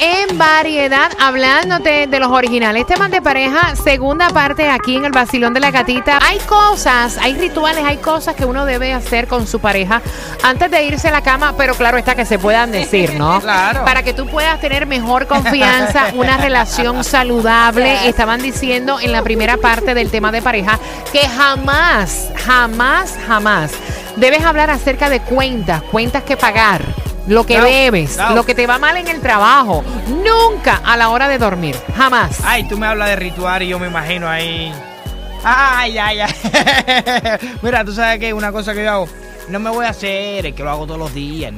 En variedad, hablándote de los originales temas de pareja, segunda parte aquí en el Basilón de la Gatita. Hay cosas, hay rituales, hay cosas que uno debe hacer con su pareja antes de irse a la cama, pero claro está que se puedan decir, ¿no? Claro. Para que tú puedas tener mejor confianza, una relación saludable. Estaban diciendo en la primera parte del tema de pareja que jamás, jamás, jamás debes hablar acerca de cuentas, cuentas que pagar. Lo que No, debes, no. lo que te va mal en el trabajo, nunca a la hora de dormir, jamás. Ay, tú me hablas de ritual y yo me imagino ahí. Ay, ay, ay. Mira, tú sabes que una cosa que yo hago, no me voy a hacer, es que lo hago todos los días.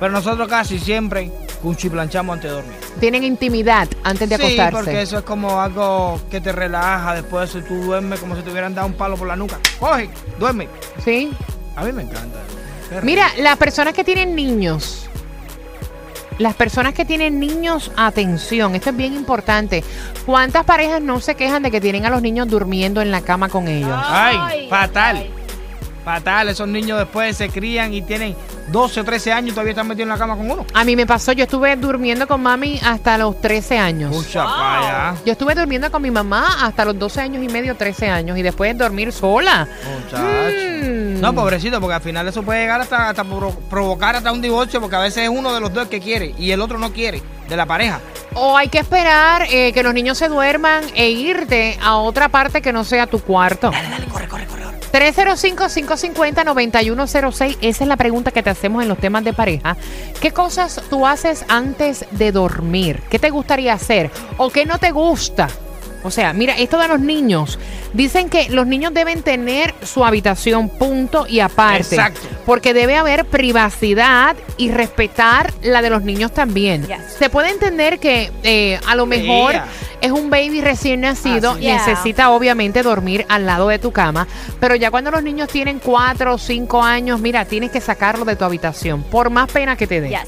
Pero nosotros casi siempre cuchiplanchamos antes de dormir. Tienen intimidad antes de Sí, acostarse. porque eso es como algo que te relaja. Después de eso tú duermes como si te hubieran dado un palo por la nuca. Coge, duerme. Sí. A mí me encanta. Mira, las personas que tienen niños, las personas que tienen niños, atención, esto es bien importante. ¿Cuántas parejas no se quejan de que tienen a los niños durmiendo en la cama con ellos? Ay, fatal. Fatal. Esos niños después se crían y tienen 12 o 13 años y todavía están metidos en la cama con uno. A mí me pasó, yo estuve durmiendo con mami hasta los 13 años. Pucha, vaya. Yo estuve durmiendo con mi mamá hasta los 12 años y medio, 13 años, y después dormir sola. Muchacho. Mm. No, pobrecito, porque al final eso puede llegar hasta, hasta pro- provocar hasta un divorcio, porque a veces es uno de los dos que quiere y el otro no quiere, de la pareja. O hay que esperar eh, que los niños se duerman e irte a otra parte que no sea tu cuarto. Dale, dale. 305-550-9106. Esa es la pregunta que te hacemos en los temas de pareja. ¿Qué cosas tú haces antes de dormir? ¿Qué te gustaría hacer? ¿O qué no te gusta? O sea, mira, esto de los niños. Dicen que los niños deben tener su habitación punto y aparte. Exacto. Porque debe haber privacidad y respetar la de los niños también. Se puede entender que eh, a lo mejor Yeah. Es un baby recién nacido Así y es. necesita obviamente dormir al lado de tu cama. Pero ya cuando los niños tienen 4 o 5 años, mira, tienes que sacarlo de tu habitación. Por más pena que te dé.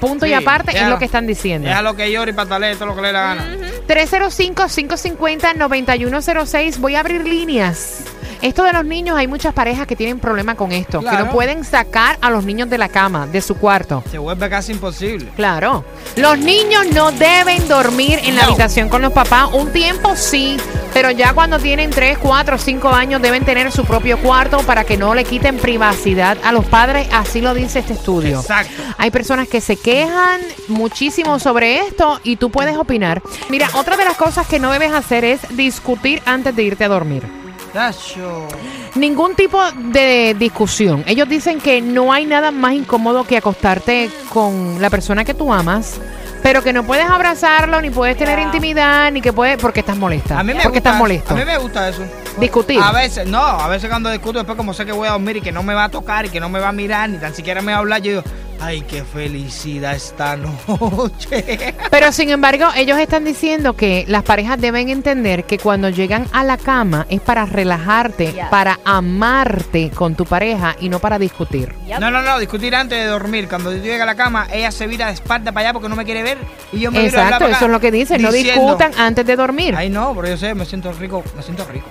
Punto y Sí, aparte es lo que están diciendo. Déjalo que llore y patalee todo lo que le dé la gana. 305-550-9106. Voy a abrir líneas. Esto de los niños, hay muchas parejas que tienen problema con esto, que no pueden sacar a los niños de la cama, de su cuarto. Se vuelve casi imposible. Claro. Los niños no deben dormir en la habitación con los papás. Un tiempo sí, pero ya cuando tienen 3, 4, 5 años deben tener su propio cuarto para que no le quiten privacidad a los padres. Así lo dice este estudio. Exacto. Hay personas que se quejan muchísimo sobre esto y tú puedes opinar. Mira, otra de las cosas que no debes hacer es discutir antes de irte a dormir. Tacho. Ningún tipo de discusión. Ellos dicen que no hay nada más incómodo que acostarte con la persona que tú amas, pero que no puedes abrazarlo, ni puedes tener intimidad, ni que puedes, porque estás molesta. A mí me porque gusta estás eso. molesto. A mí me gusta eso. Discutir. A veces, no, a veces cuando discuto después como sé que voy a dormir y que no me va a tocar y que no me va a mirar ni tan siquiera me va a hablar, yo digo, Ay, qué felicidad esta noche. Pero sin embargo, ellos están diciendo que las parejas deben entender que cuando llegan a la cama es para relajarte, Yeah. para amarte con tu pareja y no para discutir. No, no, no, discutir antes de dormir. Cuando yo llegue a la cama, ella se vira de espalda para allá porque no me quiere ver. Y yo me Exacto, eso es lo que dicen, no discutan antes de dormir. Ay, no, pero yo sé, me siento rico, me siento rico.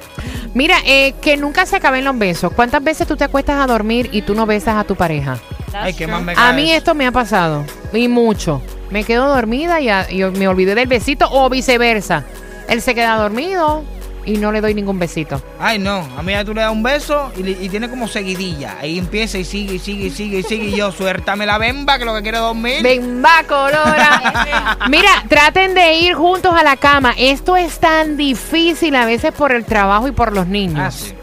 Mira, eh, que nunca se acaben los besos. ¿Cuántas veces tú te acuestas a dormir y tú no besas a tu pareja? Ay, qué más me A mí eso. esto me ha pasado y mucho. Me quedo dormida y, a- y me olvidé del besito o viceversa. Él se queda dormido y no le doy ningún besito. Ay, no, a mí ya tú le das un beso y, le- y tiene como seguidilla. Ahí empieza y sigue y sigue y sigue y sigue. Y yo, suéltame la bemba que lo que quiero es dormir. Va, colora. Mira, traten de ir juntos a la cama. Esto es tan difícil a veces por el trabajo y por los niños. Ah, sí.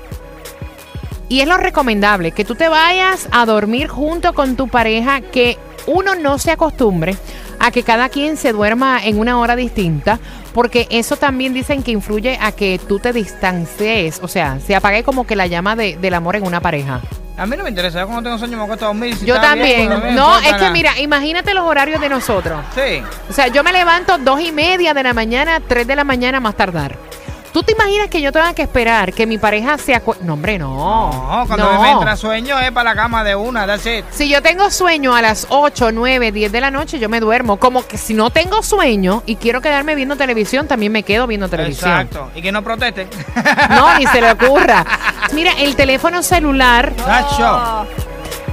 Y es lo recomendable, que tú te vayas a dormir junto con tu pareja, que uno no se acostumbre a que cada quien se duerma en una hora distinta, porque eso también dicen que influye a que tú te distancies, o sea, se apague como que la llama de- del amor en una pareja. A mí no me interesa, yo cuando tengo sueño me acuesto a dormir. si Yo bien, también. No, es que mira, imagínate los horarios de nosotros. Sí. O sea, yo me levanto dos y media de la mañana, tres de la mañana más tardar. ¿Tú te imaginas que yo tenga que esperar que mi pareja se acueste? No, hombre, no. No, cuando No. me entra sueño es para la cama de una, that's it. Si yo tengo sueño a las 8, 9, 10 de la noche, yo me duermo. Como que si no tengo sueño y quiero quedarme viendo televisión, también me quedo viendo televisión. Exacto. Y que no protesten. No, ni se le ocurra. Mira, el teléfono celular Nacho.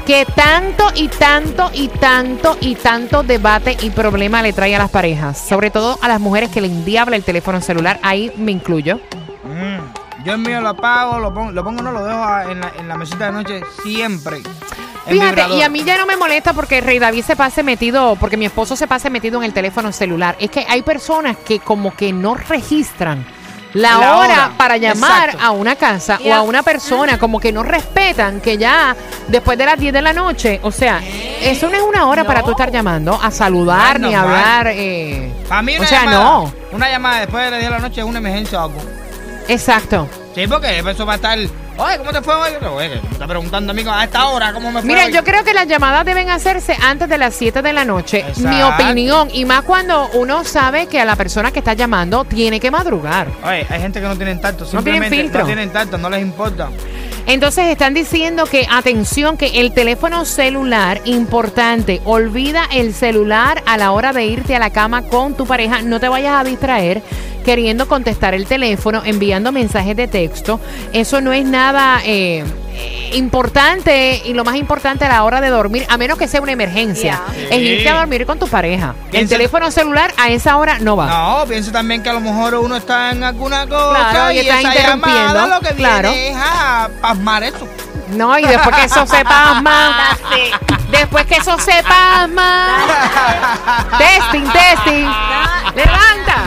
Que tanto y tanto y tanto y tanto debate y problema le trae a las parejas. Sobre todo a las mujeres que le endiabla el teléfono celular. Ahí me incluyo. Mm, Yo el mío lo apago, lo pongo, lo pongo no lo dejo en la, en la mesita de noche siempre. Fíjate, y a mí ya no me molesta porque Rey David se pase metido, porque mi esposo se pase metido en el teléfono celular. Es que hay personas que como que no registran la, La hora, hora, para llamar exacto. a una casa o a una persona, como que no respetan que ya después de las 10 de la noche, o sea, eso no es una hora para tú estar llamando a saludar No ni a hablar. eh, Para mí una o sea, llamada, no. Una llamada después de las 10 de la noche es una emergencia o algo. Exacto. Sí, porque eso va a estar. Oye, ¿cómo te fue hoy? Oye, me está preguntando amigo a esta hora cómo me fue. Mira, hoy? yo creo que las llamadas deben hacerse antes de las 7 de la noche. Mi opinión. Y más cuando uno sabe que a la persona que está llamando tiene que madrugar. Oye, hay gente que no tienen tacto, No tienen simplemente filtro. no tienen tacto, no les importa. Entonces están diciendo que, atención, que el teléfono celular, importante, olvida el celular a la hora de irte a la cama con tu pareja. No te vayas a distraer queriendo contestar el teléfono, enviando mensajes de texto. Eso no es nada eh, importante y lo más importante a la hora de dormir, a menos que sea una emergencia, Yeah. es irte a dormir con tu pareja. El Piensa- teléfono celular a esa hora no va. No, piense también que a lo mejor uno está en alguna cosa Claro, y está esa interrumpiendo, llamada lo que claro. viene es a pasmar eso. No, y después que eso se pasma. después que eso se pasma. testing, testing. Levanta.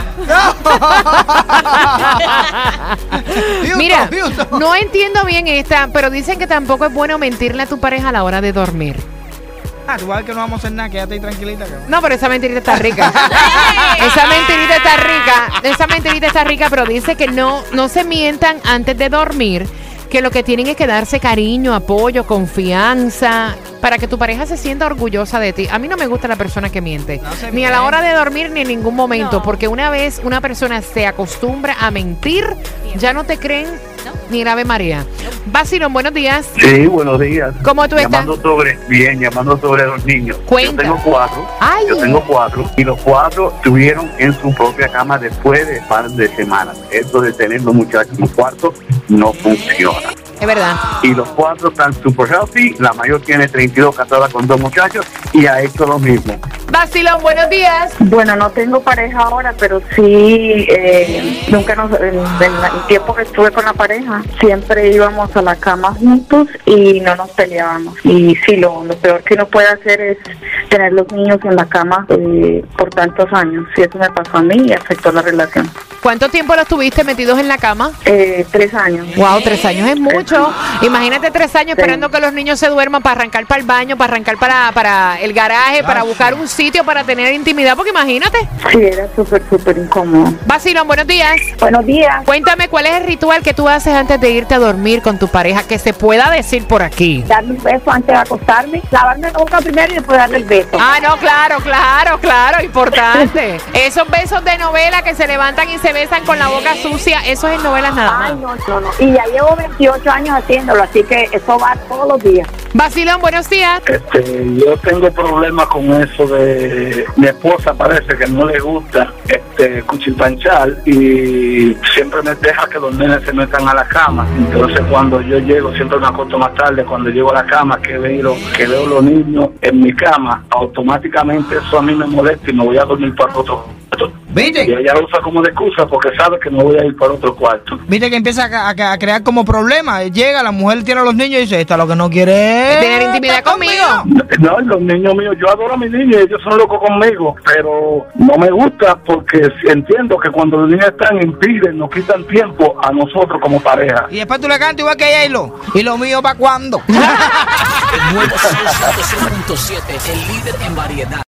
Mira, no entiendo bien esta, pero dicen que tampoco es bueno mentirle a tu pareja a la hora de dormir. Ah, tú vas que no vamos a hacer nada, quédate ahí tranquilita. cabrón. No, pero esa mentirita está rica. esa mentirita está rica. Esa mentirita está rica, pero dice que no, no se mientan antes de dormir. Que lo que tienen es que darse cariño, apoyo, confianza, para que tu pareja se sienta orgullosa de ti. A mí no me gusta la persona que miente, No ni a la hora de dormir ni en ningún momento, No. porque una vez una persona se acostumbra a mentir, ya no te creen ni el Ave María. Basilón, buenos días. Sí, buenos días. ¿Cómo tú estás? Llamando sobre, bien, llamando sobre los niños. Cuenta. Yo tengo cuatro. Ay. Yo tengo cuatro. Y los cuatro estuvieron en su propia cama después de par de semanas. Esto de tener los muchachos en un cuarto no funciona. Es verdad. Y los cuatro están super healthy. La mayor tiene 32 casadas con dos muchachos y ha hecho lo mismo. Basilón, buenos días. Bueno, no tengo pareja ahora, pero sí, eh, nunca nos, en, en el tiempo que estuve con la pareja, siempre íbamos a la cama juntos y no nos peleábamos. Y sí, lo, lo peor que uno puede hacer es tener los niños en la cama eh, por tantos años. Sí, eso me pasó a mí y afectó la relación. ¿Cuánto tiempo los tuviste metidos en la cama? Eh, tres años. Wow, tres años es mucho. Imagínate tres años Sí. esperando que los niños se duerman para arrancar para el baño, para arrancar para, para el garaje, para buscar un sitio para tener intimidad, porque imagínate. Sí, era súper, súper incómodo. Vacilón, buenos días. Buenos días. Cuéntame cuál es el ritual que tú haces antes de irte a dormir con tu pareja, que se pueda decir por aquí. Darme un beso antes de acostarme, lavarme la boca primero y después darle el beso. Ah, no, claro, claro, claro, importante. Esos besos de novela que se levantan y se besan con la boca sucia, eso es en novelas nada Ay, más. no, no, no. Y ya llevo 28 años haciéndolo, así que eso va todos los días. Vacilón, buenos días. Este, yo tengo problemas con eso de mi esposa parece que no le gusta este cuchilpanchar y siempre me deja que los nenes se metan a la cama. Entonces cuando yo llego, siempre me acuesto más tarde, cuando llego a la cama que veo, que veo los niños en mi cama, automáticamente eso a mí me molesta y me voy a dormir para otro cuarto. Y ¿Viste? ella lo usa como de excusa porque sabe que me voy a ir para otro cuarto. ¿Viste que empieza a, a- a crear como problemas? Llega, la mujer tiene a los niños y dice, esta lo que no quiere es Tener intimidad conmigo. No, los niños míos, yo adoro a mis niños, ellos son locos conmigo, pero no me gusta porque entiendo que cuando los niños están impiden, nos quitan tiempo a nosotros como pareja. Y después tú le cantas igual que a J-Lo. ¿Y lo mío para cuándo? El nuevo Sol 106.7, el líder en variedad.